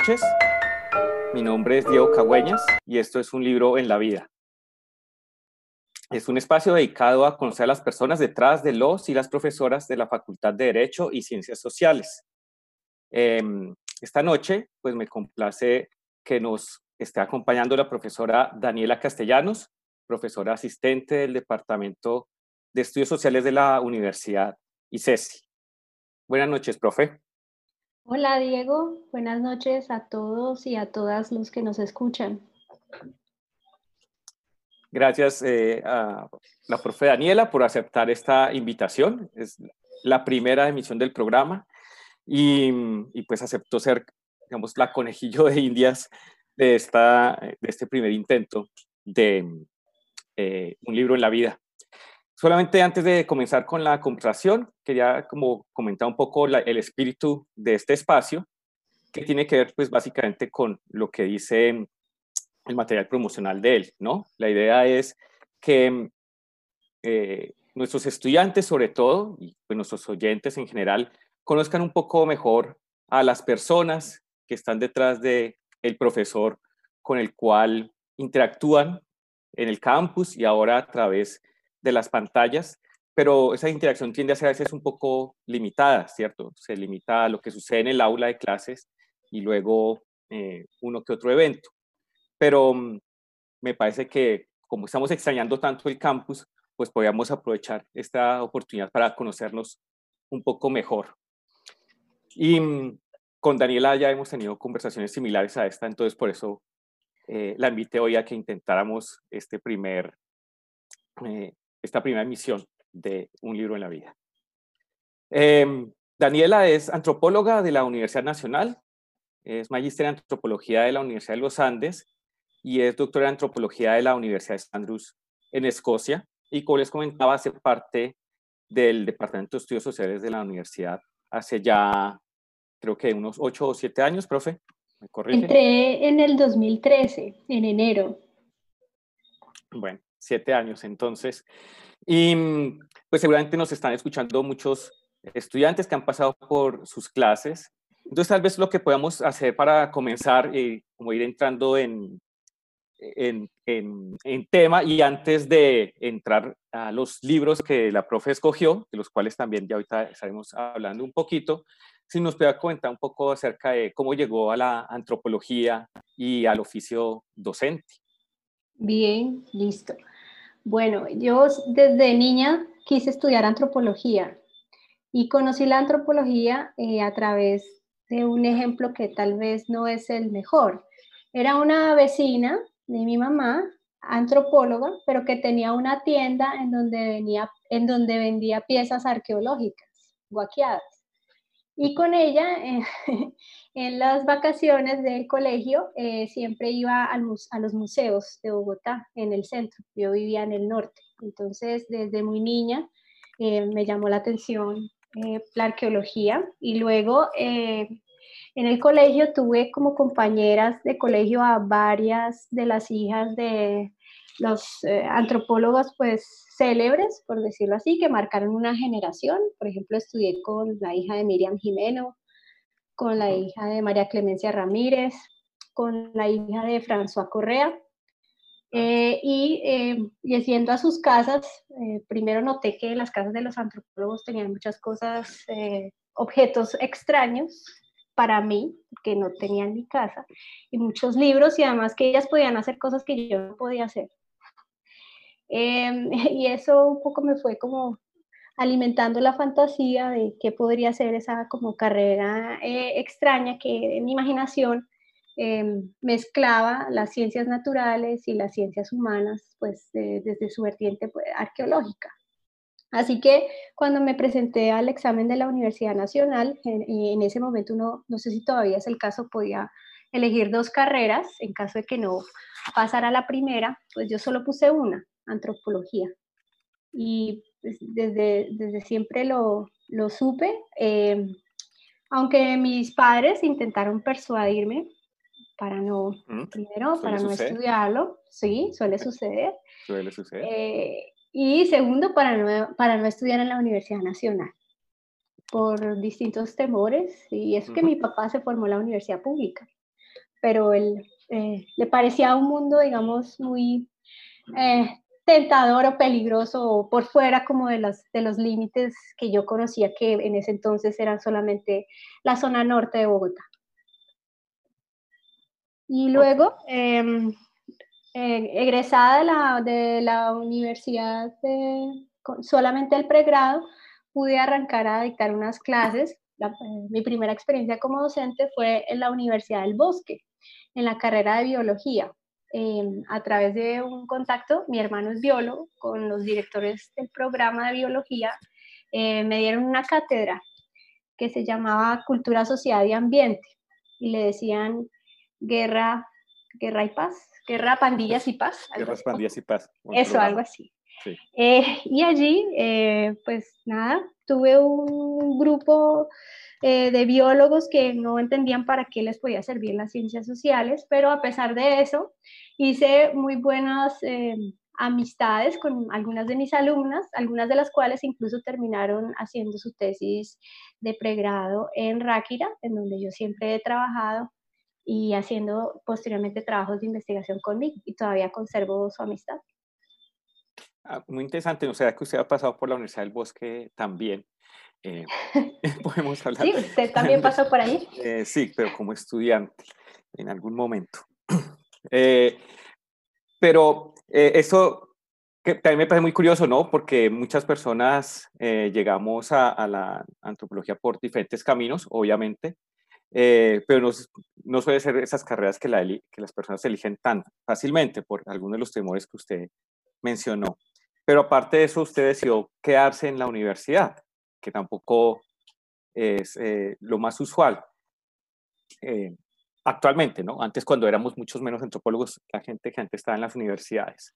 noches. Mi nombre es Diego Cagüeñas y esto es un libro en la vida. Es un espacio dedicado a conocer a las personas detrás de los y las profesoras de la Facultad de Derecho y Ciencias Sociales. Em, esta noche, pues me complace que nos esté acompañando la profesora Daniela Castellanos, profesora asistente del Departamento de Estudios Sociales de la Universidad ICESI. Buenas noches, profe. Hola, Diego. Buenas noches a todos y a todas los que nos escuchan. Gracias eh, a la profe Daniela por aceptar esta invitación. Es la primera emisión del programa y, pues aceptó ser, digamos, la conejillo de indias de, esta, de este primer intento de eh, un libro en la vida. Solamente antes de comenzar con la conversación, quería como comentar un poco el espíritu de este espacio, que tiene que ver pues básicamente con lo que dice el material promocional de él, ¿no? La idea es que eh, nuestros estudiantes sobre todo, y pues, nuestros oyentes en general, conozcan un poco mejor a las personas que están detrás de el profesor con el cual interactúan en el campus y ahora a través de las pantallas, pero esa interacción tiende a ser a veces un poco limitada, ¿cierto? Se limita a lo que sucede en el aula de clases y luego eh, uno que otro evento. Pero mm, me parece que como estamos extrañando tanto el campus, pues podríamos aprovechar esta oportunidad para conocernos un poco mejor. Y mm, con Daniela ya hemos tenido conversaciones similares a esta, entonces por eso eh, la invité hoy a que intentáramos este primer eh, esta primera emisión de Un libro en la vida. Em, Daniela es antropóloga de la Universidad Nacional, es magíster en antropología de la Universidad de los Andes y es doctora en antropología de la Universidad de Andrews en Escocia. Y como les comentaba, hace parte del Departamento de Estudios Sociales de la universidad hace ya, creo que unos ocho o siete años, profe. ¿Me Entré en el 2013, en enero. Bueno, siete años entonces. Y pues seguramente nos están escuchando muchos estudiantes que han pasado por sus clases. Entonces tal vez lo que podamos hacer para comenzar, eh, como ir entrando en, en, en, tema y antes de entrar a los libros que la profe escogió, de los cuales también ya ahorita estaremos hablando un poquito, si nos puede comentar un poco acerca de cómo llegó a la antropología y al oficio docente. Bien, listo. Bueno, yo desde niña quise estudiar antropología y conocí la antropología eh, a través de un ejemplo que tal vez no es el mejor. Era una vecina de mi mamá, antropóloga, pero que tenía una tienda en donde, venía, en donde vendía piezas arqueológicas, guaqueadas. Y con ella, eh, en las vacaciones del colegio, eh, siempre iba a los museos de Bogotá, en el centro. Yo vivía en el norte. Entonces, desde muy niña eh, me llamó la atención la arqueología. Y luego, en el colegio, tuve como compañeras de colegio a varias de las hijas de los antropólogos, pues célebres, por decirlo así, que marcaron una generación. Por ejemplo, estudié con la hija de Miriam Jimeno, con la hija de María Clemencia Ramírez, con la hija de François Correa. Eh, y, eh, yendo a sus casas, eh, primero noté que las casas de los antropólogos tenían muchas cosas, eh, objetos extraños para mí, que no tenían mi casa, y muchos libros, y además que ellas podían hacer cosas que yo no podía hacer. Em, y eso un poco me fue como alimentando la fantasía de qué podría ser esa como carrera eh, extraña que en mi imaginación em, mezclaba las ciencias naturales y las ciencias humanas, pues desde su vertiente pues, arqueológica. Así que cuando me presenté al examen de la Universidad Nacional, en, en ese momento uno, no sé si todavía es el caso, podía elegir dos carreras, en caso de que no pasara la primera, pues yo solo puse una, antropología. Y pues, desde, desde siempre lo, lo supe, eh, aunque mis padres intentaron persuadirme para no, primero, para no estudiarlo, sí, suele suceder. Suele suceder. Eh, y segundo, para no, para no estudiar en la Universidad Nacional, por distintos temores, y es que mi papá se formó en la universidad pública. pero él eh, le parecía un mundo, digamos, muy eh, tentador o peligroso o por fuera como de los, de los límites que yo conocía que en ese entonces eran solamente la zona norte de Bogotá. Y luego, em, eh, egresada de la, de la universidad solamente el pregrado, pude arrancar a dictar unas clases. mi primera experiencia como docente fue en la Universidad del Bosque, en la carrera de biología. Em, a través de un contacto, mi hermano es biólogo, con los directores del programa de biología, eh, me dieron una cátedra que se llamaba Cultura, Sociedad y Ambiente, y le decían guerra, guerra y paz, guerra, pandillas y paz. Guerras, pandillas y paz. Eso, algo así. Eh, y allí, eh, pues nada, tuve un grupo eh, de biólogos que no entendían para qué les podía servir las ciencias sociales, pero a pesar de eso, hice muy buenas amistades con algunas de mis alumnas, algunas de las cuales incluso terminaron haciendo su tesis de pregrado en Ráquira, en donde yo siempre he trabajado y haciendo posteriormente trabajos de investigación conmigo y todavía conservo su amistad. Ah, muy interesante, o sea que usted ha pasado por la Universidad del Bosque también. Eh, podemos hablar. Sí, usted también pasó por ahí. Eh, sí, pero como estudiante en algún momento. Eh, pero eso que también me parece muy curioso, ¿no? Porque muchas personas llegamos a, a, la antropología por diferentes caminos, obviamente, pero no, no, suele ser esas carreras que, la, que las personas eligen tan fácilmente por algunos de los temores que usted mencionó. Pero aparte de eso, usted decidió quedarse en la universidad, que tampoco es eh, lo más usual eh, actualmente, ¿no? Antes cuando éramos muchos menos antropólogos, la gente que antes estaba en las universidades,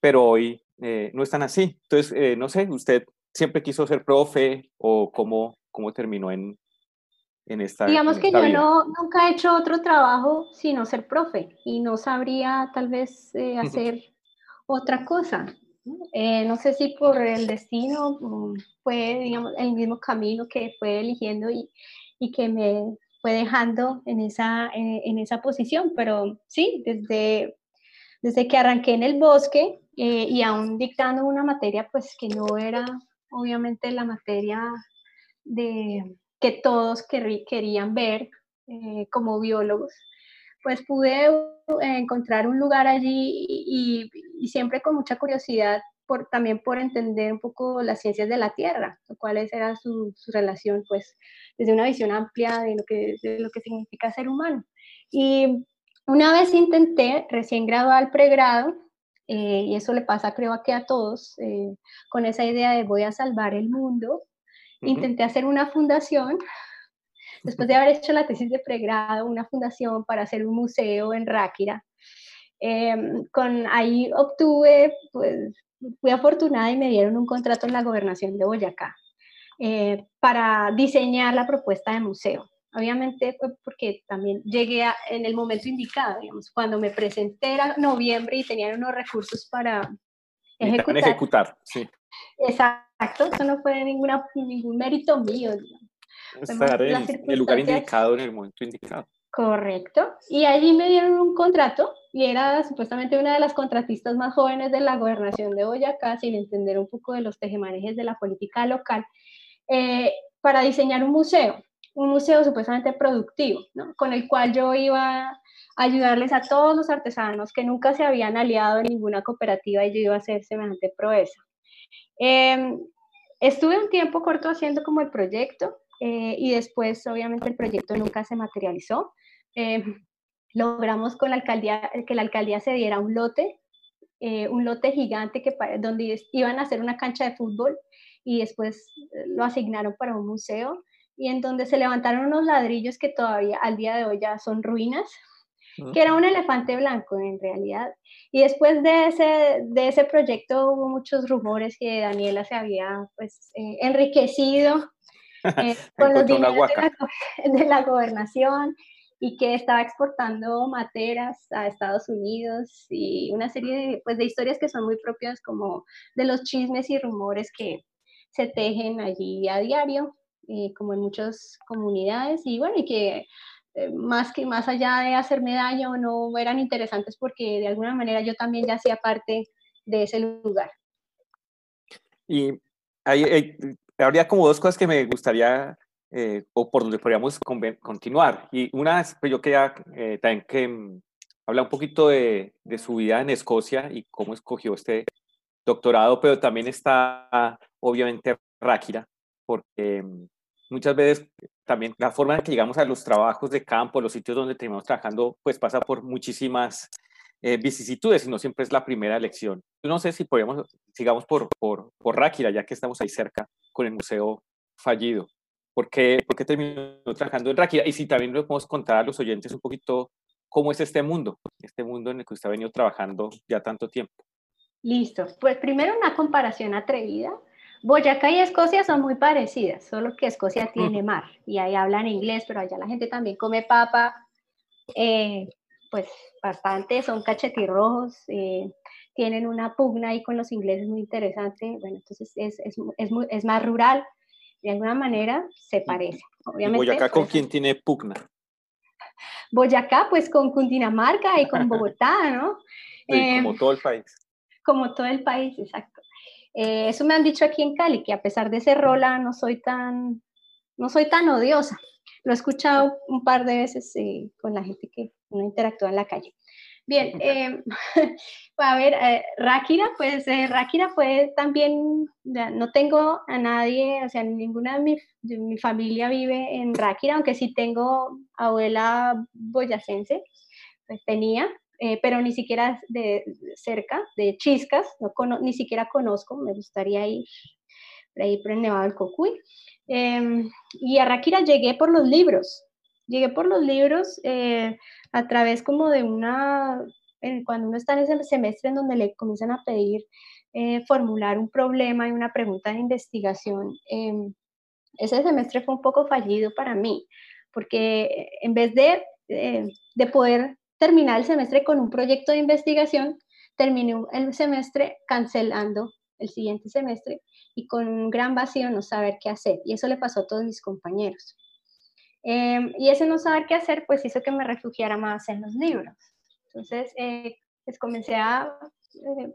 pero hoy eh, no están así. Entonces, no sé, ¿usted siempre quiso ser profe o cómo, cómo terminó en, en esta Digamos que yo no, nunca he hecho otro trabajo sino ser profe y no sabría tal vez hacer otra cosa. Eh, no sé si por el destino mm, fue, digamos, el mismo camino que fue eligiendo y, que me fue dejando en esa, en, esa posición, pero sí, desde, desde que arranqué en el bosque eh, y aún dictando una materia, pues que no era obviamente la materia de, que todos querían ver eh, como biólogos, pues pude encontrar un lugar allí y, siempre con mucha curiosidad por, también por entender un poco las ciencias de la Tierra, cuál era su, su, relación, pues, desde una visión amplia de lo, que, de lo que significa ser humano. Y una vez intenté, recién graduada al pregrado, eh, y eso le pasa creo que a todos, eh, con esa idea de voy a salvar el mundo, intenté hacer una fundación después de haber hecho la tesis de pregrado, una fundación para hacer un museo en Ráquira. Em, con, ahí obtuve, pues fui afortunada y me dieron un contrato en la gobernación de Boyacá eh, para diseñar la propuesta de museo. Obviamente fue porque también llegué en el momento indicado, digamos, cuando me presenté era noviembre y tenían unos recursos para ejecutar. ejecutar sí. Exacto, eso no fue ninguna, ningún mérito mío. Digamos. Estar en el lugar indicado en el momento indicado. Correcto. Y allí me dieron un contrato y era supuestamente una de las contratistas más jóvenes de la gobernación de Boyacá, sin entender un poco de los tejemanejes de la política local, eh, para diseñar un museo, un museo supuestamente productivo, ¿no? con el cual yo iba a ayudarles a todos los artesanos que nunca se habían aliado en ninguna cooperativa y yo iba a hacer semejante proeza. Em, estuve un tiempo corto haciendo como el proyecto, eh, y después obviamente el proyecto nunca se materializó. Eh, logramos con la alcaldía, que la alcaldía se diera un lote, eh, un lote gigante que, donde iban a hacer una cancha de fútbol y después lo asignaron para un museo y en donde se levantaron unos ladrillos que todavía al día de hoy ya son ruinas, que era un elefante blanco en realidad. Y después de ese, de ese proyecto hubo muchos rumores que Daniela se había pues, enriquecido eh, con los dineros de la, gobernación y que estaba exportando materas a Estados Unidos y una serie de, pues, de historias que son muy propias como de los chismes y rumores que se tejen allí a diario, eh, como en muchas comunidades y bueno, y que eh, más que más allá de hacerme daño, no eran interesantes porque de alguna manera yo también ya hacía parte de ese lugar. Y hay, habría como dos cosas que me gustaría, eh, o por donde podríamos continuar. Y una es, pues yo quería eh, también que mm, habla un poquito de, de, su vida en Escocia y cómo escogió este doctorado, pero también está obviamente Ráquira, porque mm, muchas veces también la forma en que llegamos a los trabajos de campo, los sitios donde terminamos trabajando, pues pasa por muchísimas eh, vicisitudes y no siempre es la primera elección. No sé si podríamos, sigamos por, por, por Ráquira, ya que estamos ahí cerca con el museo fallido. ¿Por qué, ¿Por qué terminó trabajando en Ráquira? Y si también le podemos contar a los oyentes un poquito cómo es este mundo, este mundo en el que usted ha venido trabajando ya tanto tiempo. Listo. Pues primero una comparación atrevida. Boyacá y Escocia son muy parecidas, solo que Escocia tiene mar y ahí hablan inglés, pero allá la gente también come papa, eh, pues bastante, son cachetirrojos, eh, tienen una pugna ahí con los ingleses muy interesante, bueno, entonces es, es, es, es más rural, de alguna manera se parece. Obviamente, ¿Boyacá con pues, quién tiene pugna? Boyacá, pues con Cundinamarca y con Bogotá, ¿no? como em, todo el país. Como todo el país, exacto. Eh, eso me han dicho aquí en Cali, que a pesar de ser rola, no soy tan, no soy tan odiosa. Lo he escuchado un par de veces eh, con la gente que no interactúa en la calle. Bien, eh, a ver, eh, Ráquira, pues eh, Ráquira fue también, no tengo a nadie, o sea, ninguna de mi, familia vive en Ráquira, aunque sí tengo abuela boyacense, pues tenía, eh, pero ni siquiera de cerca, de Chiscas, no ni siquiera conozco, me gustaría ir por ahí por el Nevado del Cocuy. Em, y a Ráquira llegué por los libros, llegué por los libros a través como de una, cuando uno está en ese semestre en donde le comienzan a pedir eh, formular un problema y una pregunta de investigación, em, ese semestre fue un poco fallido para mí, porque en vez de, eh, de poder terminar el semestre con un proyecto de investigación, terminé el semestre cancelando el siguiente semestre y con un gran vacío no saber qué hacer. Y eso le pasó a todos mis compañeros. Em, y ese no saber qué hacer, pues hizo que me refugiara más en los libros. Entonces, eh, pues comencé a... Eh,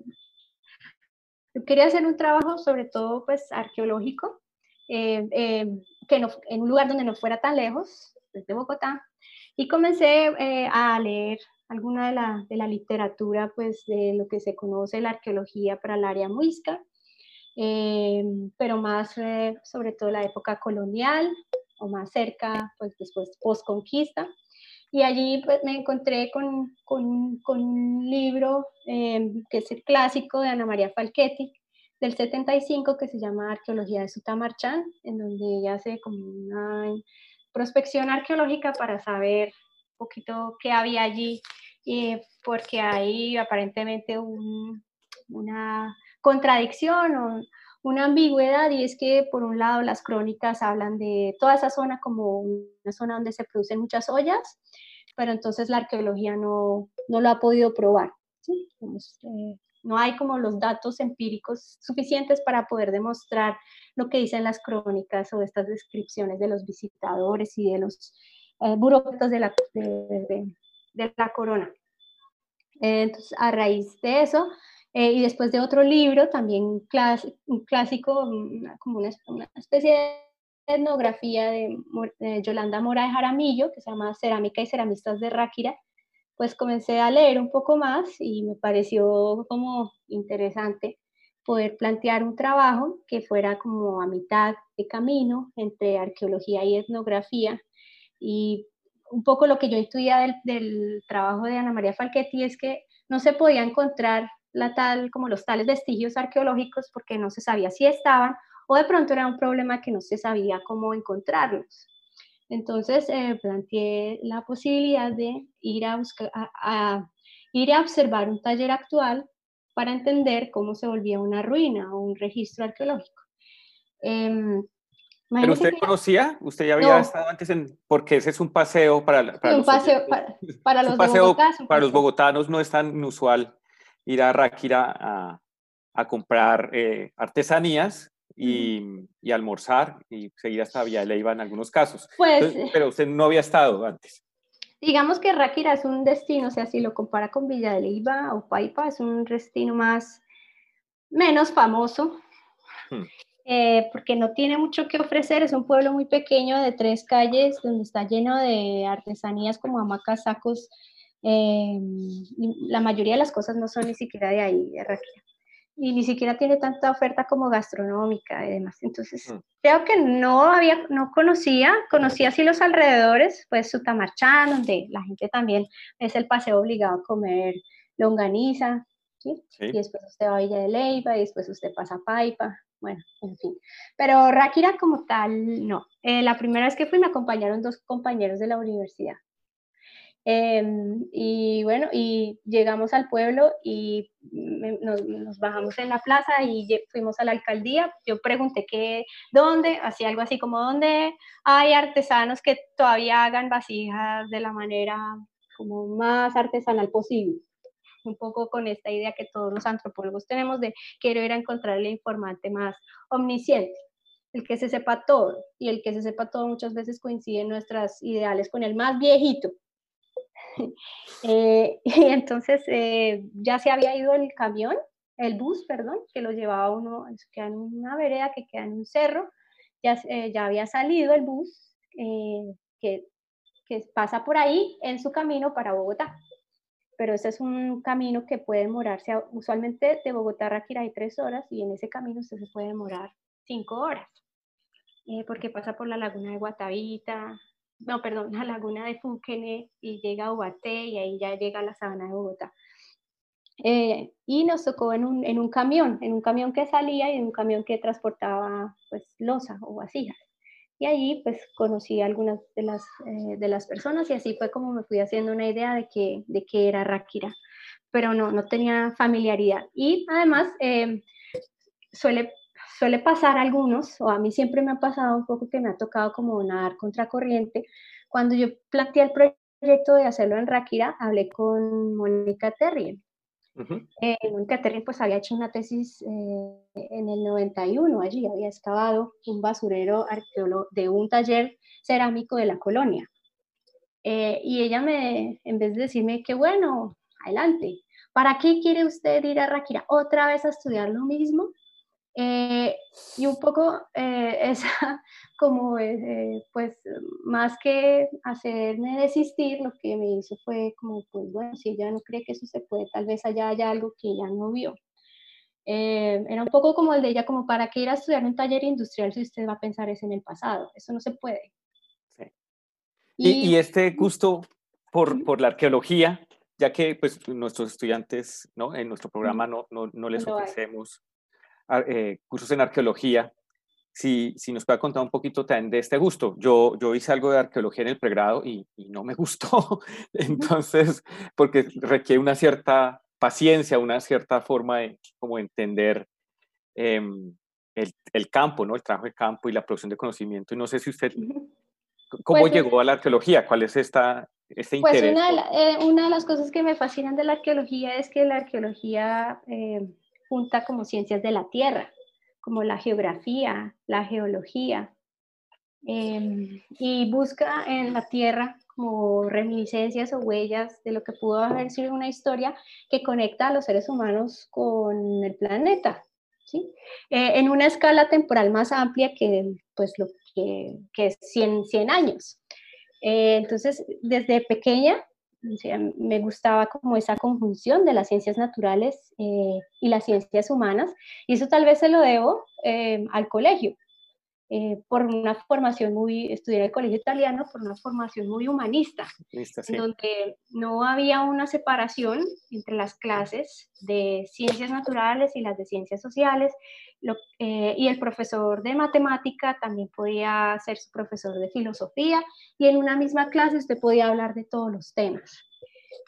quería hacer un trabajo sobre todo pues arqueológico, eh, que no, en un lugar donde no fuera tan lejos, desde Bogotá, y comencé a leer alguna de la, de la, literatura pues de lo que se conoce la arqueología para el área muisca, pero más sobre todo la época colonial, o más cerca, pues después post-conquista. Y allí pues, me encontré con, con, con un libro em, que es el clásico de Ana María Falchetti, del 75, que se llama Arqueología de Sutamarchán, en donde ella hace como una prospección arqueológica para saber un poquito qué había allí, porque hay aparentemente un, una contradicción o una ambigüedad y es que por un lado las crónicas hablan de toda esa zona como una zona donde se producen muchas ollas, pero entonces la arqueología no, no lo ha podido probar. Eh, no hay como los datos empíricos suficientes para poder demostrar lo que dicen las crónicas o estas descripciones de los visitadores y de los eh, burócratas de la, de, de la corona. Entonces, a raíz de eso, eh, y después de otro libro, también un clásico, como una, especie de etnografía de, Yolanda Mora de Jaramillo, que se llama Cerámica y Ceramistas de Ráquira, pues comencé a leer un poco más y me pareció como interesante poder plantear un trabajo que fuera como a mitad de camino entre arqueología y etnografía. Y un poco lo que yo estudié del, del trabajo de Ana María Falchetti es que no se podía encontrar la tal, como los tales vestigios arqueológicos porque no se sabía si estaban o de pronto era un problema que no se sabía cómo encontrarlos. Entonces eh, planteé la posibilidad de ir a, buscar, a, ir a observar un taller actual para entender cómo se volvía una ruina o un registro arqueológico. Em, ¿Pero usted conocía? ¿Usted ya había estado antes en...? Porque ese es un paseo para, para, un paseo para, los, para los bogotanos no es tan inusual ir a Ráquira a, a comprar eh, artesanías y, y, almorzar y seguir hasta Villa Leyva en algunos casos. Pues, pero usted no había estado antes. Digamos que Ráquira es un destino, o sea, si lo compara con Villa de Leyva o Paipa, es un destino más, menos famoso, hmm. eh, porque no tiene mucho que ofrecer, es un pueblo muy pequeño de tres calles, donde está lleno de artesanías como hamacas, sacos, eh, la mayoría de las cosas no son ni siquiera de ahí, de Ráquira y ni siquiera tiene tanta oferta como gastronómica y demás. Entonces, mm. creo que no había, no conocía, conocía así los alrededores, pues Sutamarchán, donde la gente también es el paseo obligado a comer longaniza, ¿sí? Y después usted va a Villa de Leyva y después usted pasa a Paipa, bueno, en fin. Pero Ráquira como tal, no. Eh, la primera vez que fui me acompañaron dos compañeros de la universidad. Em, y bueno, y llegamos al pueblo y nos, bajamos en la plaza y fuimos a la alcaldía. Yo pregunté qué, dónde, hacía algo así como dónde hay artesanos que todavía hagan vasijas de la manera como más artesanal posible. Un poco con esta idea que todos los antropólogos tenemos de quiero ir a encontrar el informante más omnisciente el que se sepa todo, y el que se sepa todo muchas veces coincide en nuestras ideales con el más viejito, Eh, y entonces eh, ya se había ido el camión, el bus, perdón, que lo llevaba uno, que en una vereda que queda en un cerro, ya, eh, ya había salido el bus que, que pasa por ahí en su camino para Bogotá. Pero ese es un camino que puede demorarse, usualmente de Bogotá a Ráquira hay tres horas y en ese camino usted se puede demorar cinco horas, porque pasa por la laguna de Guatavita, no, perdón, la laguna de Funquene y llega a Ubaté y ahí ya llega a la sabana de Bogotá. Eh, y nos tocó en un, en un, camión, en un camión que salía y en un camión que transportaba pues losa o vasijas. Y ahí pues conocí a algunas de las, eh, de las personas y así fue como me fui haciendo una idea de que, de que era Ráquira, pero no, no tenía familiaridad. Y además eh, suele suele pasar a algunos, o a mí siempre me ha pasado un poco que me ha tocado como nadar contracorriente. Cuando yo planteé el proyecto de hacerlo en Ráquira, hablé con Mónica Terrien. Eh, Mónica Terrien pues había hecho una tesis eh, en el 91, allí había excavado un basurero arqueólogo de un taller cerámico de la colonia. Eh, y ella me, en vez de decirme que bueno, adelante, ¿para qué quiere usted ir a Ráquira? ¿Otra vez a estudiar lo mismo? Eh, y un poco eh, esa, como, eh, pues, más que hacerme desistir, lo que me hizo fue como, pues, bueno, si ella no cree que eso se puede, tal vez allá haya algo que ella no vio. era un poco como el de ella, como para qué ir a estudiar un taller industrial si usted va a pensar es en el pasado, eso no se puede. Sí. Y, y, este gusto por, por la arqueología, ya que pues nuestros estudiantes, ¿no? En nuestro programa no, no, no les ofrecemos eh, cursos en arqueología, si, si, nos puede contar un poquito también de este gusto. Yo, yo hice algo de arqueología en el pregrado y, y no me gustó, entonces, porque requiere una cierta paciencia, una cierta forma de como entender em, el, el, campo, ¿no? el trabajo de campo y la producción de conocimiento. Y no sé si usted, ¿cómo pues, llegó a la arqueología? ¿Cuál es esta, este pues interés? Una de, eh, una de, las cosas que me fascinan de la arqueología es que la arqueología... Eh, junta como ciencias de la tierra, como la geografía, la geología, em, y busca en la tierra como reminiscencias o huellas de lo que pudo haber sido una historia que conecta a los seres humanos con el planeta, ¿sí? Eh, en una escala temporal más amplia que, pues, lo que, que es 100, 100 años. Eh, entonces, desde pequeña me gustaba como esa conjunción de las ciencias naturales eh, y las ciencias humanas, y eso tal vez se lo debo eh, al colegio. Eh, por una formación muy, estudié en el colegio italiano por una formación muy humanista, donde no había una separación entre las clases de ciencias naturales y las de ciencias sociales, eh, y el profesor de matemática también podía ser su profesor de filosofía, y en una misma clase usted podía hablar de todos los temas.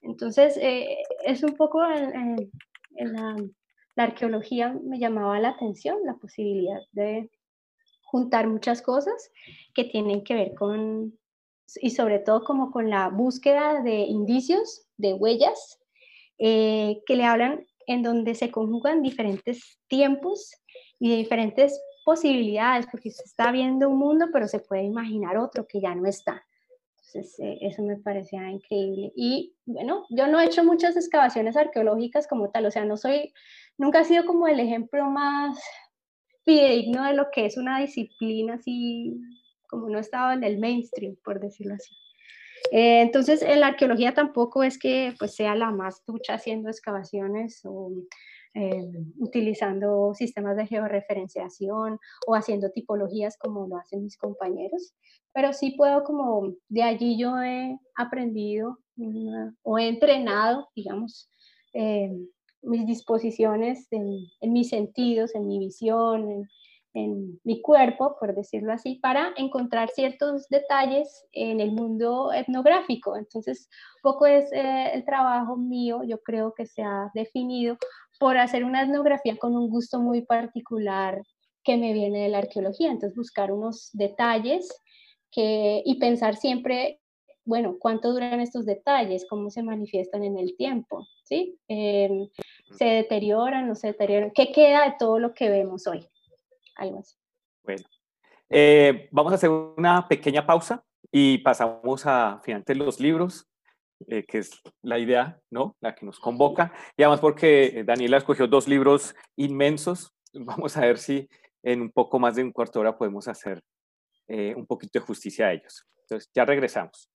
Entonces, eh, es un poco en, la, la arqueología me llamaba la atención la posibilidad de juntar muchas cosas que tienen que ver con, y sobre todo como con la búsqueda de indicios, de huellas, eh, que le hablan en donde se conjugan diferentes tiempos y diferentes posibilidades, porque se está viendo un mundo, pero se puede imaginar otro que ya no está. Entonces, eh, eso me parecía increíble. Y bueno, yo no he hecho muchas excavaciones arqueológicas como tal, o sea, no soy, nunca he sido como el ejemplo más fidedigno de lo que es una disciplina así, como no estaba en el mainstream, por decirlo así. Eh, entonces, en la arqueología tampoco es que pues, sea la más ducha haciendo excavaciones o eh, utilizando sistemas de georreferenciación o haciendo tipologías como lo hacen mis compañeros, pero sí puedo como de allí yo he aprendido o he entrenado, digamos, eh, mis disposiciones en, mis sentidos, en mi visión, en, mi cuerpo, por decirlo así, para encontrar ciertos detalles en el mundo etnográfico. Entonces, poco es eh, el trabajo mío, yo creo que se ha definido por hacer una etnografía con un gusto muy particular que me viene de la arqueología. Entonces, buscar unos detalles que, y pensar siempre, bueno, ¿cuánto duran estos detalles? ¿Cómo se manifiestan en el tiempo? ¿Sí? Em, ¿Se deterioran? ¿No se deterioran? ¿Qué queda de todo lo que vemos hoy? Bueno, eh, vamos a hacer una pequeña pausa y pasamos a finalmente los libros, eh, que es la idea, ¿no? La que nos convoca. Y además porque Daniela escogió dos libros inmensos. Vamos a ver si en un poco más de un cuarto de hora podemos hacer eh, un poquito de justicia a ellos. Entonces, ya regresamos.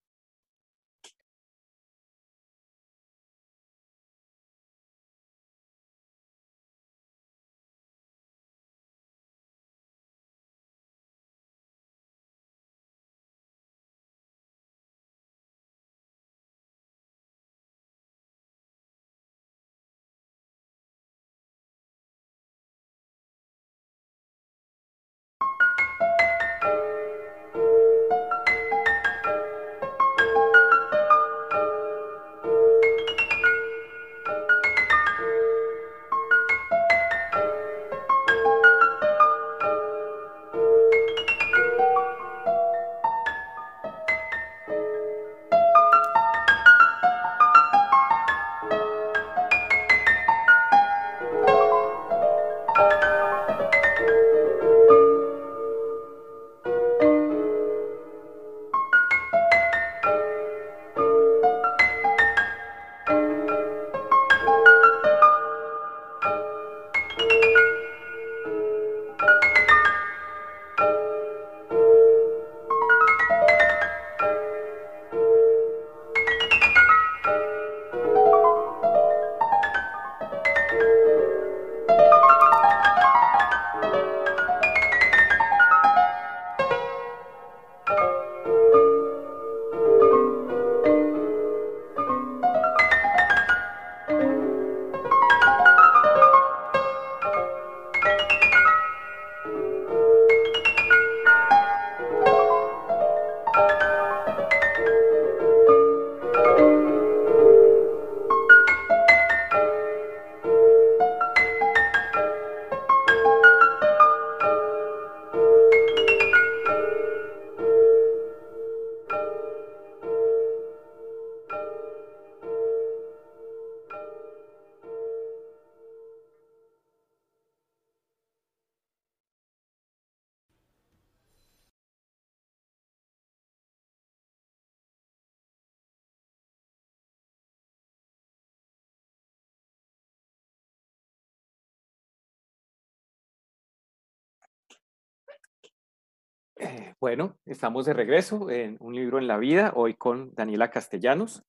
Bueno, estamos de regreso en Un libro en la vida, hoy con Daniela Castellanos.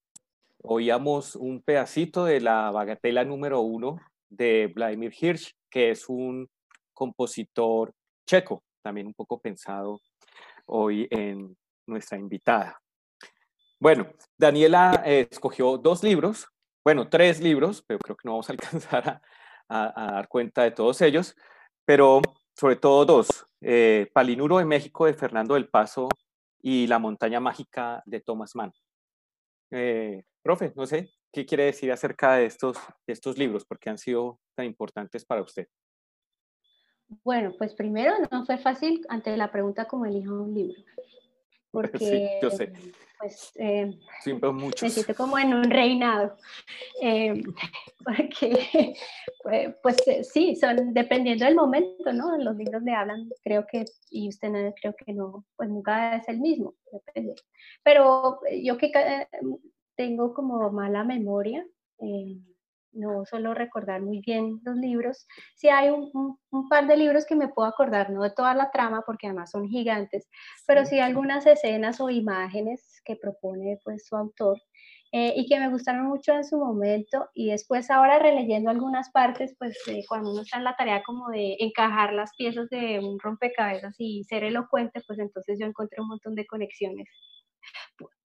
Oíamos un pedacito de la bagatela número uno de Vladimir Hirsch, que es un compositor checo, también un poco pensado hoy en nuestra invitada. Bueno, Daniela eh, escogió dos libros, bueno, tres libros, pero creo que no vamos a alcanzar a dar cuenta de todos ellos, pero sobre todo dos, eh, Palinuro de México de Fernando del Paso y La montaña mágica de Thomas Mann. Eh, profe, no sé, ¿qué quiere decir acerca de estos, estos libros? ¿Por qué han sido tan importantes para usted? Bueno, pues primero no fue fácil ante la pregunta cómo elijo un libro. porque yo sé. pues eh, muchos. me siento como en un reinado. Eh, porque, pues, pues eh, sí, son dependiendo del momento, ¿no? Los libros le hablan, creo que, y usted no, creo que no, pues nunca es el mismo, depende. Pero yo que tengo como mala memoria, no solo recordar muy bien los libros, sí hay un, par de libros que me puedo acordar, no de toda la trama, porque además son gigantes, pero sí. algunas escenas o imágenes que propone pues su autor eh, y que me gustaron mucho en su momento y después ahora releyendo algunas partes, pues eh, cuando uno está en la tarea como de encajar las piezas de un rompecabezas y ser elocuente, pues entonces yo encontré un montón de conexiones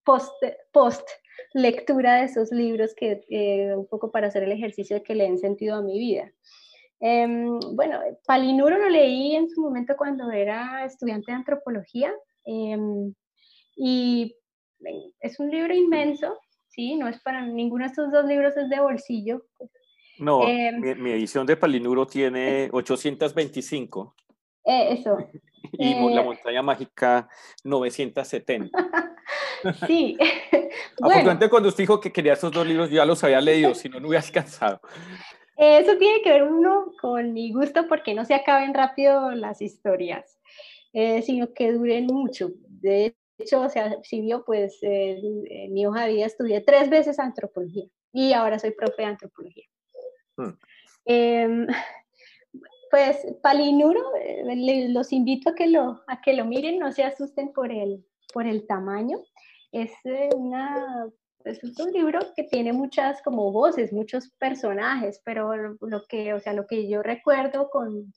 post, post lectura de esos libros que eh, un poco para hacer el ejercicio de que le den sentido a mi vida. Em, bueno, Palinuro lo leí en su momento cuando era estudiante de antropología em, y es un libro inmenso, ¿sí? No es para ninguno de estos dos libros es de bolsillo. No, em, mi, edición de Palinuro tiene 825. Eh, eso. y la eh, montaña mágica 970. sí. bueno. cuando usted dijo que quería esos dos libros, yo ya los había leído, si no, no hubiera alcanzado. Eso tiene que ver uno con mi gusto porque no se acaben rápido las historias, eh, sino que duren mucho. De hecho, o sea, si vio, pues en mi hoja de vida estudié tres veces antropología y ahora soy profe de antropología. Hmm. Em, pues Palinuro, eh, los invito a que lo, a que lo miren, no se asusten por el, por el tamaño es, eh, una, es un libro que tiene muchas como voces, muchos personajes, pero lo, que, o sea, lo que yo recuerdo con,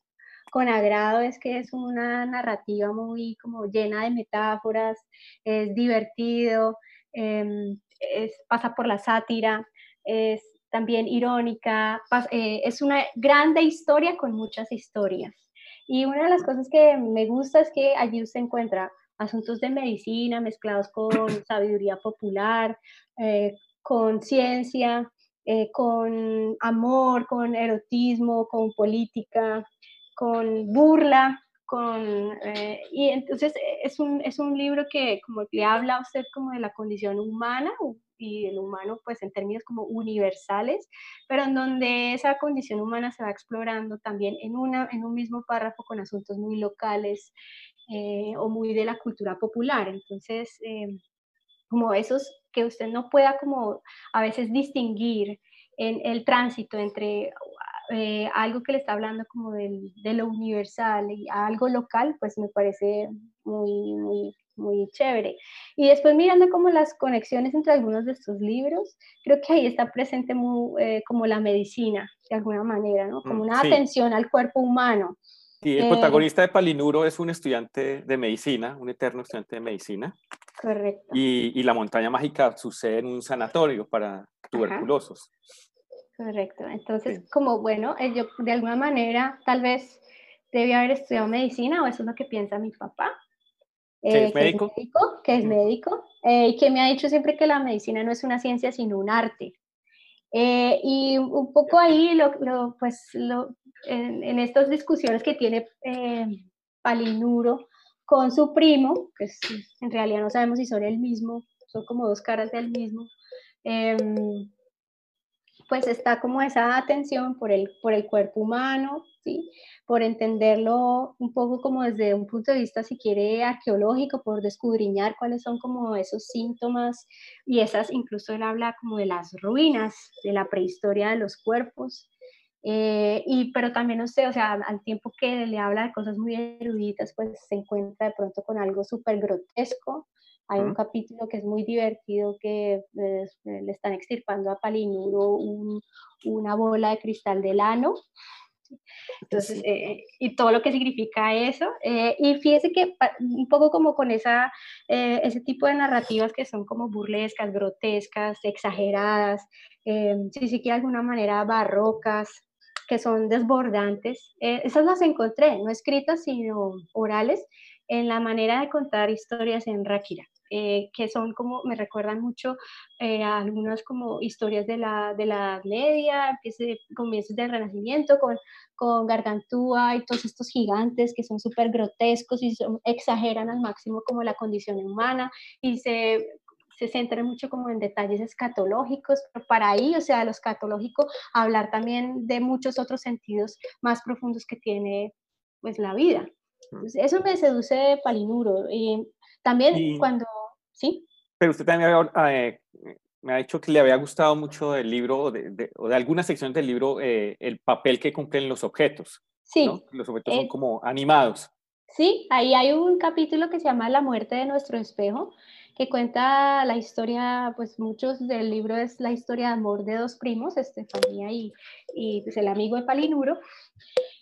con agrado es que es una narrativa muy como llena de metáforas, es divertido, em, es, pasa por la sátira, es también irónica, eh, es una grande historia con muchas historias. Y una de las cosas que me gusta es que allí usted encuentra asuntos de medicina mezclados con sabiduría popular, eh, con ciencia, eh, con amor, con erotismo, con política, con burla, con, eh, y entonces es un, es un libro que como le habla a usted como de la condición humana y el humano pues en términos como universales, pero en donde esa condición humana se va explorando también en, una, en un mismo párrafo con asuntos muy locales eh, o muy de la cultura popular. Entonces, eh, como esos que usted no pueda como a veces distinguir en el tránsito entre eh, algo que le está hablando como del, de lo universal y algo local, pues me parece muy, muy, muy chévere. Y después mirando como las conexiones entre algunos de estos libros, creo que ahí está presente muy, como la medicina, de alguna manera, ¿no? Como mm, una atención al cuerpo humano. Sí, el protagonista de Palinuro es un estudiante de medicina, un eterno estudiante de medicina. Correcto. Y, la montaña mágica sucede en un sanatorio para tuberculosos. Correcto. Entonces, como bueno, eh, yo de alguna manera tal vez debía haber estudiado medicina, o eso es lo que piensa mi papá. ¿Que es médico? Que es médico, que es médico eh, y que me ha dicho siempre que la medicina no es una ciencia, sino un arte. Eh, y un poco ahí, lo, pues, lo, en, estas discusiones que tiene eh, Palinuro con su primo, que en realidad no sabemos si son el mismo, son como dos caras del mismo, em, pues está como esa atención por el, por el cuerpo humano, ¿sí? por entenderlo un poco como desde un punto de vista, si quiere, arqueológico, por descudriñar cuáles son como esos síntomas y esas, incluso él habla como de las ruinas de la prehistoria de los cuerpos. Eh, y, pero también usted, o sea, al tiempo que le habla de cosas muy eruditas, pues se encuentra de pronto con algo súper grotesco. Hay un capítulo que es muy divertido que pues, le están extirpando a Palinuro una bola de cristal del ano entonces, eh, y todo lo que significa eso. Eh, y fíjese que un poco como con esa, eh, ese tipo de narrativas que son como burlescas, grotescas, exageradas, si se quiere de alguna manera barrocas, que son desbordantes, esas las encontré, no escritas, sino orales, en la manera de contar historias en Rakira. eh, que son como, me recuerdan mucho eh, a algunas como historias de la, de la Media, comienzos del Renacimiento, con, con Gargantúa y todos estos gigantes que son súper grotescos y exageran al máximo como la condición humana y se se centra mucho como en detalles escatológicos, pero para ahí, o sea, lo escatológico, hablar también de muchos otros sentidos más profundos que tiene pues la vida. eso me seduce de Palinuro. Y también cuando, ¿sí? Pero usted también eh, me ha dicho que le había gustado mucho del libro, de, o de algunas secciones del libro, eh, el papel que cumplen los objetos. Sí. Los objetos son eh, como animados. Sí, ahí hay un capítulo que se llama La muerte de nuestro espejo, que cuenta la historia, pues muchos del libro es la historia de amor de dos primos, Estefanía y, y pues, el amigo de Palinuro.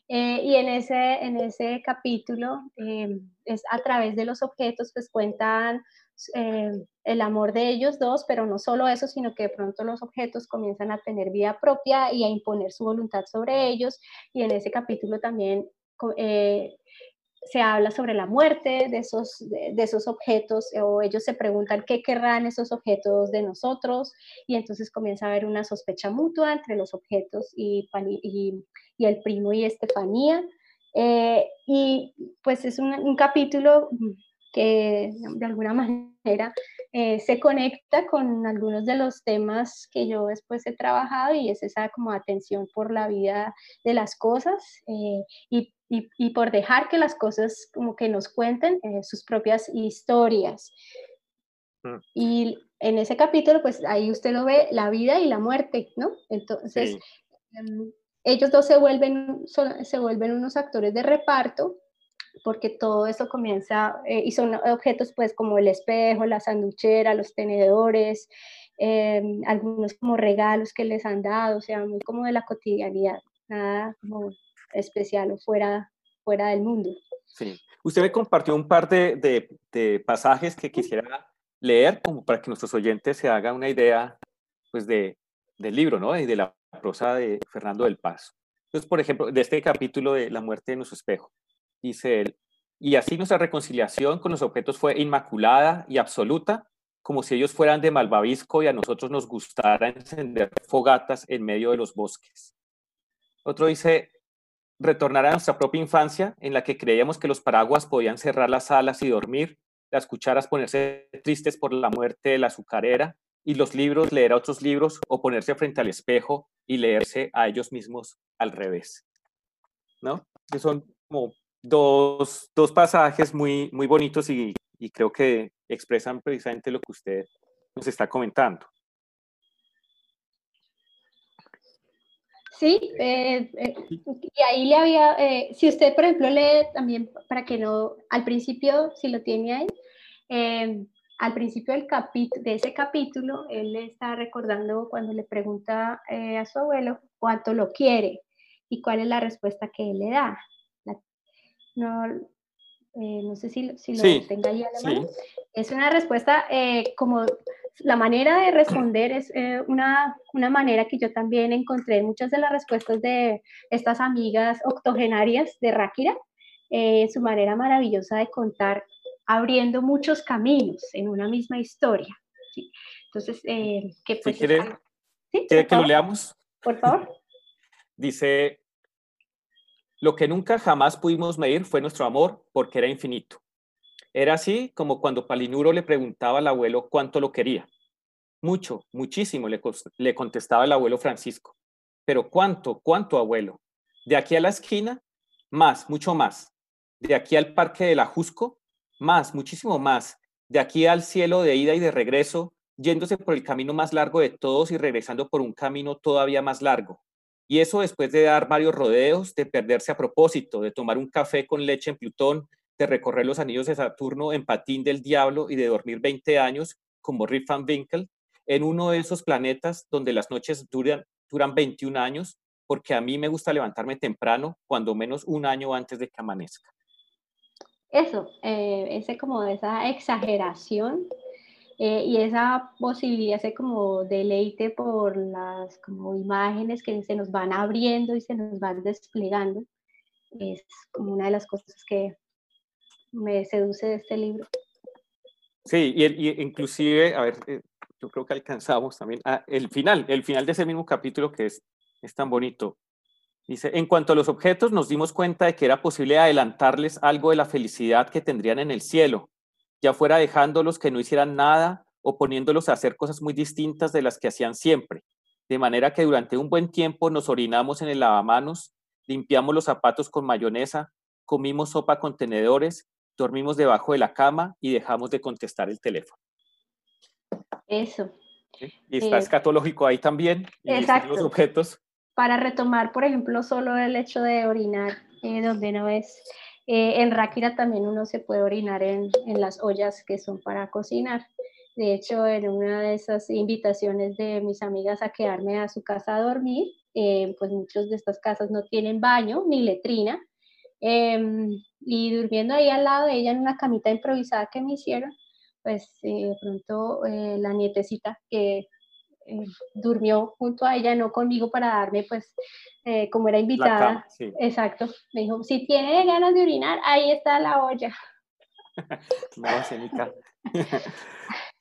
Eh, y en ese, en ese capítulo eh, es a través de los objetos, pues cuentan eh, el amor de ellos dos, pero no solo eso, sino que de pronto los objetos comienzan a tener vida propia y a imponer su voluntad sobre ellos. Y en ese capítulo también se habla sobre la muerte de esos, de, esos objetos o ellos se preguntan qué querrán esos objetos de nosotros y entonces comienza a haber una sospecha mutua entre los objetos y, y, el primo y Estefanía. Eh, y pues es un, capítulo que de alguna manera eh, se conecta con algunos de los temas que yo después he trabajado y es esa como atención por la vida de las cosas eh, y y, por dejar que las cosas como que nos cuenten eh, sus propias historias. Mm. Y en ese capítulo, pues ahí usted lo ve, la vida y la muerte, ¿no? Entonces, em, ellos dos se vuelven, se vuelven unos actores de reparto porque todo eso comienza, eh, y son objetos pues como el espejo, la sanduchera, los tenedores, em, algunos como regalos que les han dado, o sea, muy como de la cotidianidad, nada como especial o fuera, fuera del mundo. Sí. Usted me compartió un par de, de, pasajes que quisiera leer como para que nuestros oyentes se hagan una idea pues de, del libro, ¿no? Y de la prosa de Fernando del Paz. Entonces, por ejemplo, de este capítulo de La muerte de nuestro espejo, dice él, y así nuestra reconciliación con los objetos fue inmaculada y absoluta, como si ellos fueran de malvavisco y a nosotros nos gustara encender fogatas en medio de los bosques. Otro dice, retornar a nuestra propia infancia en la que creíamos que los paraguas podían cerrar las alas y dormir, las cucharas ponerse tristes por la muerte de la azucarera y los libros leer a otros libros o ponerse frente al espejo y leerse a ellos mismos al revés. ¿No? Que son como dos, dos pasajes muy, muy bonitos y, y creo que expresan precisamente lo que usted nos está comentando. Sí, eh, eh, y ahí le había, eh, si usted por ejemplo lee también, para que no, al principio, si lo tiene ahí, em, al principio del de ese capítulo, él le está recordando cuando le pregunta a su abuelo cuánto lo quiere y cuál es la respuesta que él le da. no, no sé si, si lo tenga ahí a la mano. Es una respuesta como la manera de responder es eh, una, una, manera que yo también encontré en muchas de las respuestas de estas amigas octogenarias de Ráquira, eh, su manera maravillosa de contar, abriendo muchos caminos en una misma historia. Entonces, eh, que pues, ¿Quiere, que lo leamos? Por favor. Dice, lo que nunca jamás pudimos medir fue nuestro amor porque era infinito. Era así como cuando Palinuro le preguntaba al abuelo cuánto lo quería. Mucho, muchísimo, le, le contestaba el abuelo Francisco. Pero ¿cuánto, cuánto, abuelo? De aquí a la esquina, más, mucho más. De aquí al parque de la Jusco, más, muchísimo más. De aquí al cielo de ida y de regreso, yéndose por el camino más largo de todos y regresando por un camino todavía más largo. Y eso después de dar varios rodeos, de perderse a propósito, de tomar un café con leche en Plutón, de recorrer los anillos de Saturno en patín del diablo y de dormir 20 años como Rip Van Winkle en uno de esos planetas donde las noches duran, duran 21 años, porque a mí me gusta levantarme temprano, cuando menos un año antes de que amanezca. Eso, eh, ese como esa exageración eh, y esa posibilidad, ese como deleite por las como imágenes que se nos van abriendo y se nos van desplegando, es como una de las cosas que me seduce de este libro. Sí, y, inclusive, a ver, eh, yo creo que alcanzamos también ah, el final, el final de ese mismo capítulo que es, es tan bonito. Dice, en cuanto a los objetos, nos dimos cuenta de que era posible adelantarles algo de la felicidad que tendrían en el cielo, ya fuera dejándolos que no hicieran nada o poniéndolos a hacer cosas muy distintas de las que hacían siempre. De manera que durante un buen tiempo nos orinamos en el lavamanos, limpiamos los zapatos con mayonesa, comimos sopa con tenedores, dormimos debajo de la cama y dejamos de contestar el teléfono. Eso. Y está eh, escatológico ahí también. Exacto. Los objetos para retomar, por ejemplo, solo el hecho de orinar, eh, donde no es, eh, en Ráquira también uno se puede orinar en, en, las ollas que son para cocinar. De hecho, en una de esas invitaciones de mis amigas a quedarme a su casa a dormir, eh, pues muchas de estas casas no tienen baño ni letrina. Em, y durmiendo ahí al lado de ella en una camita improvisada que me hicieron, pues de pronto la nietecita que eh, durmió junto a ella, no conmigo para darme, pues, eh, como era invitada. Exacto. Me dijo, si tiene ganas de orinar, ahí está la olla. no,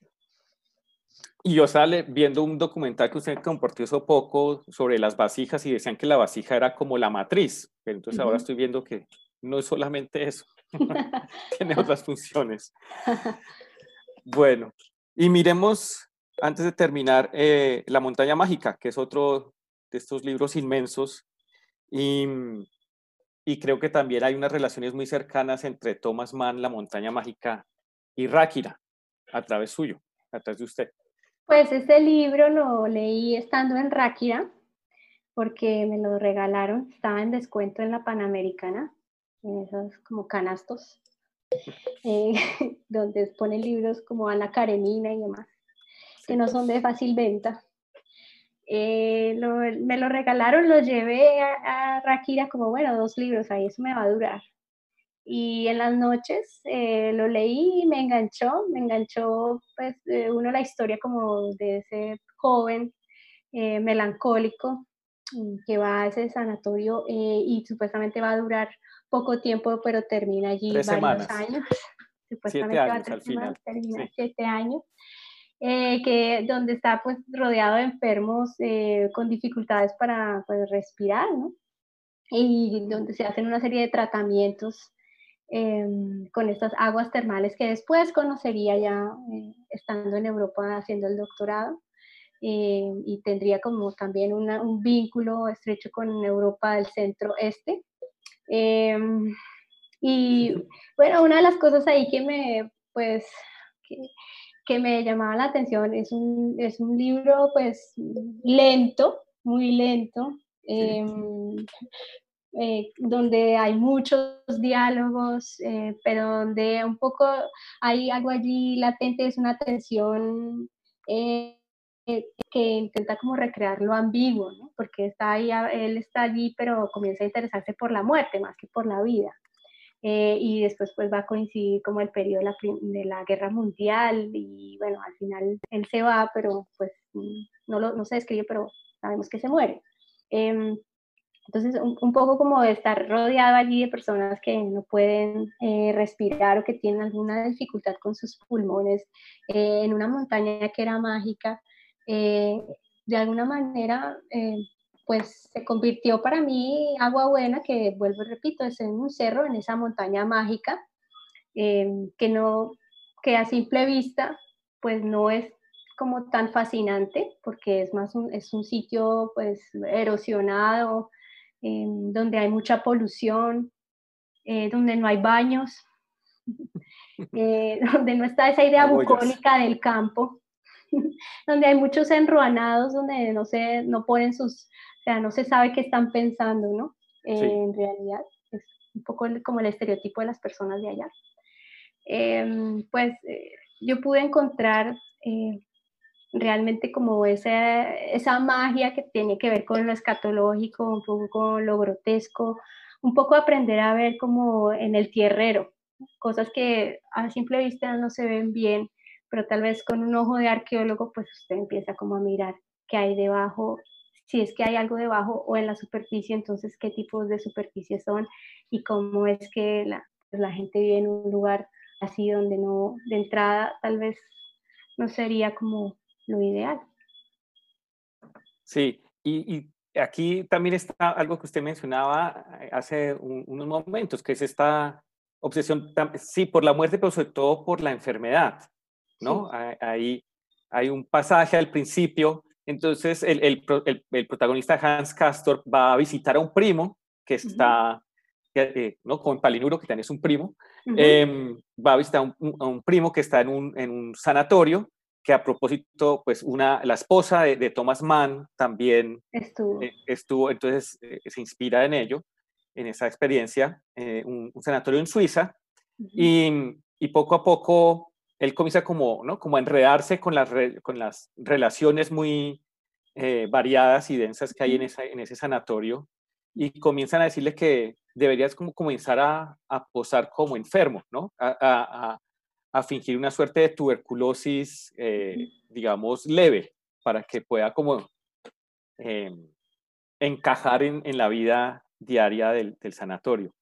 Y yo sale viendo un documental que usted compartió hace poco sobre las vasijas y decían que la vasija era como la matriz, pero entonces ahora estoy viendo que no es solamente eso, tiene otras funciones. Bueno, y miremos antes de terminar, eh, La montaña mágica, que es otro de estos libros inmensos, y, y, creo que también hay unas relaciones muy cercanas entre Thomas Mann, La montaña mágica, y Ráquira, a través suyo, a través de usted. Pues este libro lo leí estando en Ráquira, porque me lo regalaron, estaba en descuento en la Panamericana, en esos como canastos, eh, donde ponen libros como Ana Karenina y demás que no son de fácil venta. Eh, me lo regalaron, lo llevé a, Rakira como, bueno, dos libros, ahí eso me va a durar. Y en las noches eh, lo leí y me enganchó, me enganchó pues uno la historia como de ese joven eh, melancólico mm, que va a ese sanatorio y supuestamente va a durar poco tiempo, pero termina allí varios años. Supuestamente va a terminar siete años. Eh, que, donde está pues rodeado de enfermos eh, con dificultades para pues, respirar, ¿no? Y donde se hacen una serie de tratamientos em, con estas aguas termales que después conocería ya eh, estando en Europa haciendo el doctorado. y tendría como también un vínculo estrecho con Europa del centro-este. Em, y bueno, una de las cosas ahí que me, pues, que, que me llamaba la atención. Es un, es un libro pues lento, muy lento, em, eh, donde hay muchos diálogos, eh, pero donde un poco hay algo allí latente, es una tensión eh, que intenta como recrear lo ambiguo, ¿no? porque está ahí, él está allí, pero comienza a interesarse por la muerte más que por la vida. Eh, y después pues va a coincidir como el periodo de la, de la, guerra mundial y bueno, al final él se va, pero pues mm, no, lo, no se describe, pero sabemos que se muere. Entonces, un, poco como de estar rodeado allí de personas que no pueden eh, respirar o que tienen alguna dificultad con sus pulmones eh, en una montaña que era mágica, de alguna manera pues se convirtió para mí agua buena, que vuelvo y repito, es en un cerro, en esa montaña mágica, em, que no, que a simple vista, pues no es como tan fascinante, porque es más un, es un sitio pues erosionado, em, donde hay mucha polución, eh, donde no hay baños, eh, donde no está esa idea bucólica del campo, donde hay muchos enruanados, donde no, se, no ponen sus o sea, no se sabe qué están pensando, ¿no? en realidad, es un poco como el estereotipo de las personas de allá. Em, pues eh, yo pude encontrar eh, realmente como esa, esa magia que tiene que ver con lo escatológico, un poco con lo grotesco, un poco aprender a ver como en el tierrero, cosas que a simple vista no se ven bien, pero tal vez con un ojo de arqueólogo pues usted empieza como a mirar qué hay debajo si es que hay algo debajo o en la superficie, entonces qué tipos de superficie son y cómo es que la, pues, la gente vive en un lugar así donde no, de entrada tal vez no sería como lo ideal. Sí, y, aquí también está algo que usted mencionaba eh, hace unos momentos, que es esta obsesión, sí, por la muerte, pero sobre todo por la enfermedad, ¿no? Ahí hay un pasaje al principio, entonces el, el, el, protagonista Hans Castor va a visitar a un primo que está, eh, ¿no? Con Palinuro, que también es un primo, em, va a visitar a un, a un, primo que está en un, en un sanatorio que a propósito, pues una, la esposa de, Thomas Mann también estuvo, eh, estuvo entonces eh, se inspira en ello, en esa experiencia, eh, un, sanatorio en Suiza, y, y, poco a poco él comienza como, ¿no? como a enredarse con las, con las relaciones muy variadas y densas que hay en, esa, en ese sanatorio, y comienzan a decirle que deberías como comenzar a, a posar como enfermo, ¿no? a, a fingir una suerte de tuberculosis, eh, digamos, leve, para que pueda como em, encajar en, en, la vida diaria del, del sanatorio.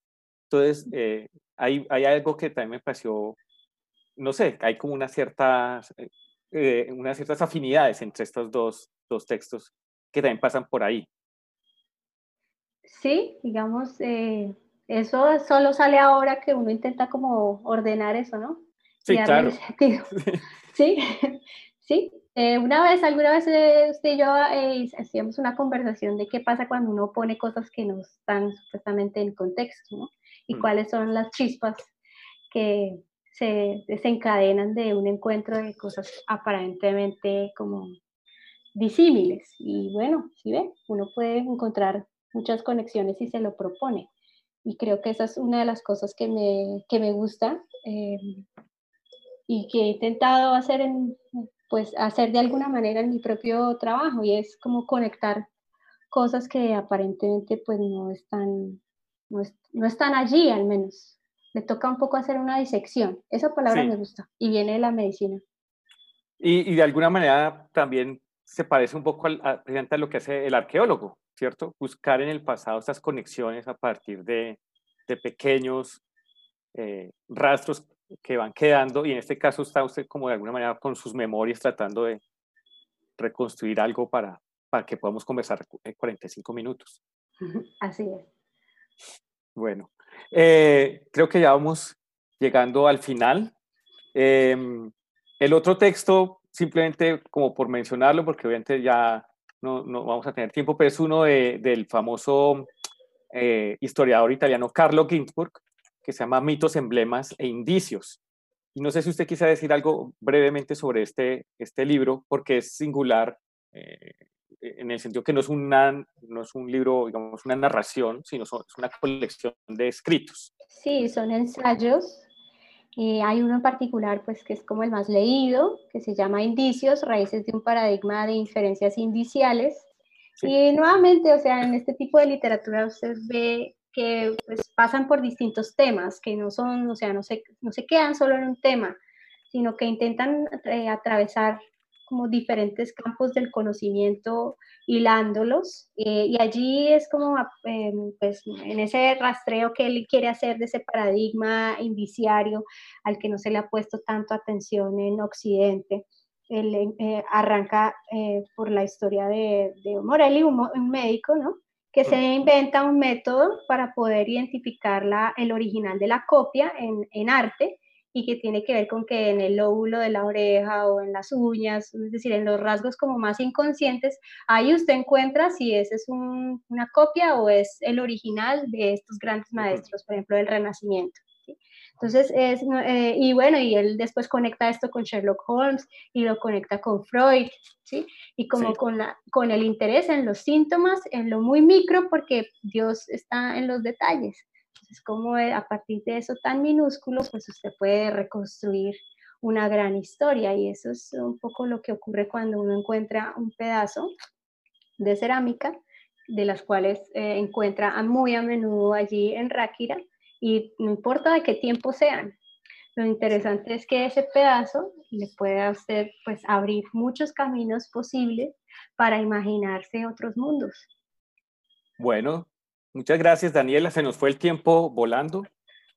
Entonces, eh, hay, hay, algo que también me pareció, no sé, hay como unas ciertas, eh, unas ciertas afinidades entre estos dos, dos, textos que también pasan por ahí. Sí, digamos, eso solo sale ahora que uno intenta como ordenar eso, ¿no? Sí, claro. Sí, sí. Eh, una vez, alguna vez eh, usted y yo eh, hacíamos una conversación de qué pasa cuando uno pone cosas que no están supuestamente en contexto, ¿no? Y mm. cuáles son las chispas que se desencadenan de un encuentro de cosas aparentemente como disímiles. Y bueno, si ve, uno puede encontrar muchas conexiones si se lo propone. Y creo que esa es una de las cosas que me, que me gusta y que he intentado hacer, en, pues, hacer de alguna manera en mi propio trabajo y es como conectar cosas que aparentemente pues no están, no, están allí al menos. Le toca un poco hacer una disección. Esa palabra me gusta y viene de la medicina. Y, y, de alguna manera también se parece un poco al, a, a lo que hace el arqueólogo, ¿cierto? Buscar en el pasado estas conexiones a partir de, de pequeños eh, rastros que van quedando y en este caso está usted como de alguna manera con sus memorias tratando de reconstruir algo para, para que podamos conversar en 45 minutos. Así es. Bueno, eh, creo que ya vamos llegando al final. Em, el otro texto, simplemente como por mencionarlo, porque obviamente ya no, no vamos a tener tiempo, pero es uno de, del famoso eh, historiador italiano Carlo Ginzburg, que se llama Mitos, Emblemas e Indicios. Y no sé si usted quisiera decir algo brevemente sobre este, este libro, porque es singular eh, en el sentido que no es, una, no es un libro, digamos, una narración, sino es una colección de escritos. Sí, son ensayos. Eh, hay uno en particular, pues, que es como el más leído, que se llama Indicios, raíces de un paradigma de inferencias indiciales. Y nuevamente, o sea, en este tipo de literatura usted ve que pues, pasan por distintos temas, que no son, o sea, no se, no se quedan solo en un tema, sino que intentan eh, atravesar como diferentes campos del conocimiento hilándolos eh, y allí es como em, pues, en ese rastreo que él quiere hacer de ese paradigma indiciario al que no se le ha puesto tanto atención en Occidente. Él eh, arranca por la historia de, Morelli, un médico, ¿no? Que se inventa un método para poder identificar la, el original de la copia en, en, arte y que tiene que ver con que en el lóbulo de la oreja o en las uñas, es decir, en los rasgos como más inconscientes, ahí usted encuentra si ese es una copia o es el original de estos grandes maestros, por ejemplo, del Renacimiento. Entonces, es, eh, y bueno, y él después conecta esto con Sherlock Holmes y lo conecta con Freud, ¿sí? Y como Con, la, con el interés en los síntomas, en lo muy micro, porque Dios está en los detalles. Entonces, como a partir de eso tan minúsculo, pues usted puede reconstruir una gran historia y eso es un poco lo que ocurre cuando uno encuentra un pedazo de cerámica, de las cuales eh, encuentra muy a menudo allí en Ráquira, y no importa de qué tiempo sean. Lo interesante es que ese pedazo le puede a usted pues abrir muchos caminos posibles para imaginarse otros mundos. Bueno, muchas gracias Daniela, se nos fue el tiempo volando,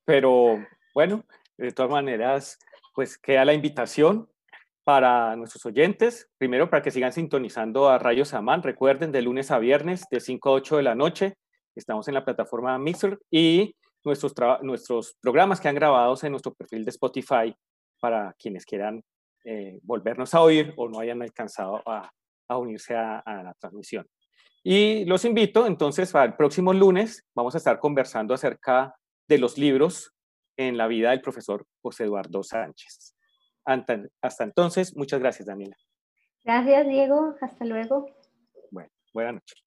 pero bueno, De todas maneras, pues queda la invitación para nuestros oyentes, primero para que sigan sintonizando a Rayos Samán, recuerden, de lunes a viernes, de 5 a 8 de la noche, estamos en la plataforma Mixer y nuestros, nuestros programas que han grabados en nuestro perfil de Spotify para quienes quieran eh, volvernos a oír o no hayan alcanzado a, a unirse a, a, la transmisión. Y los invito entonces para el próximo lunes, vamos a estar conversando acerca de los libros en la vida del profesor José Eduardo Sánchez. Hasta entonces, muchas gracias, Daniela. Gracias, Diego. Hasta luego. Bueno, buenas noches.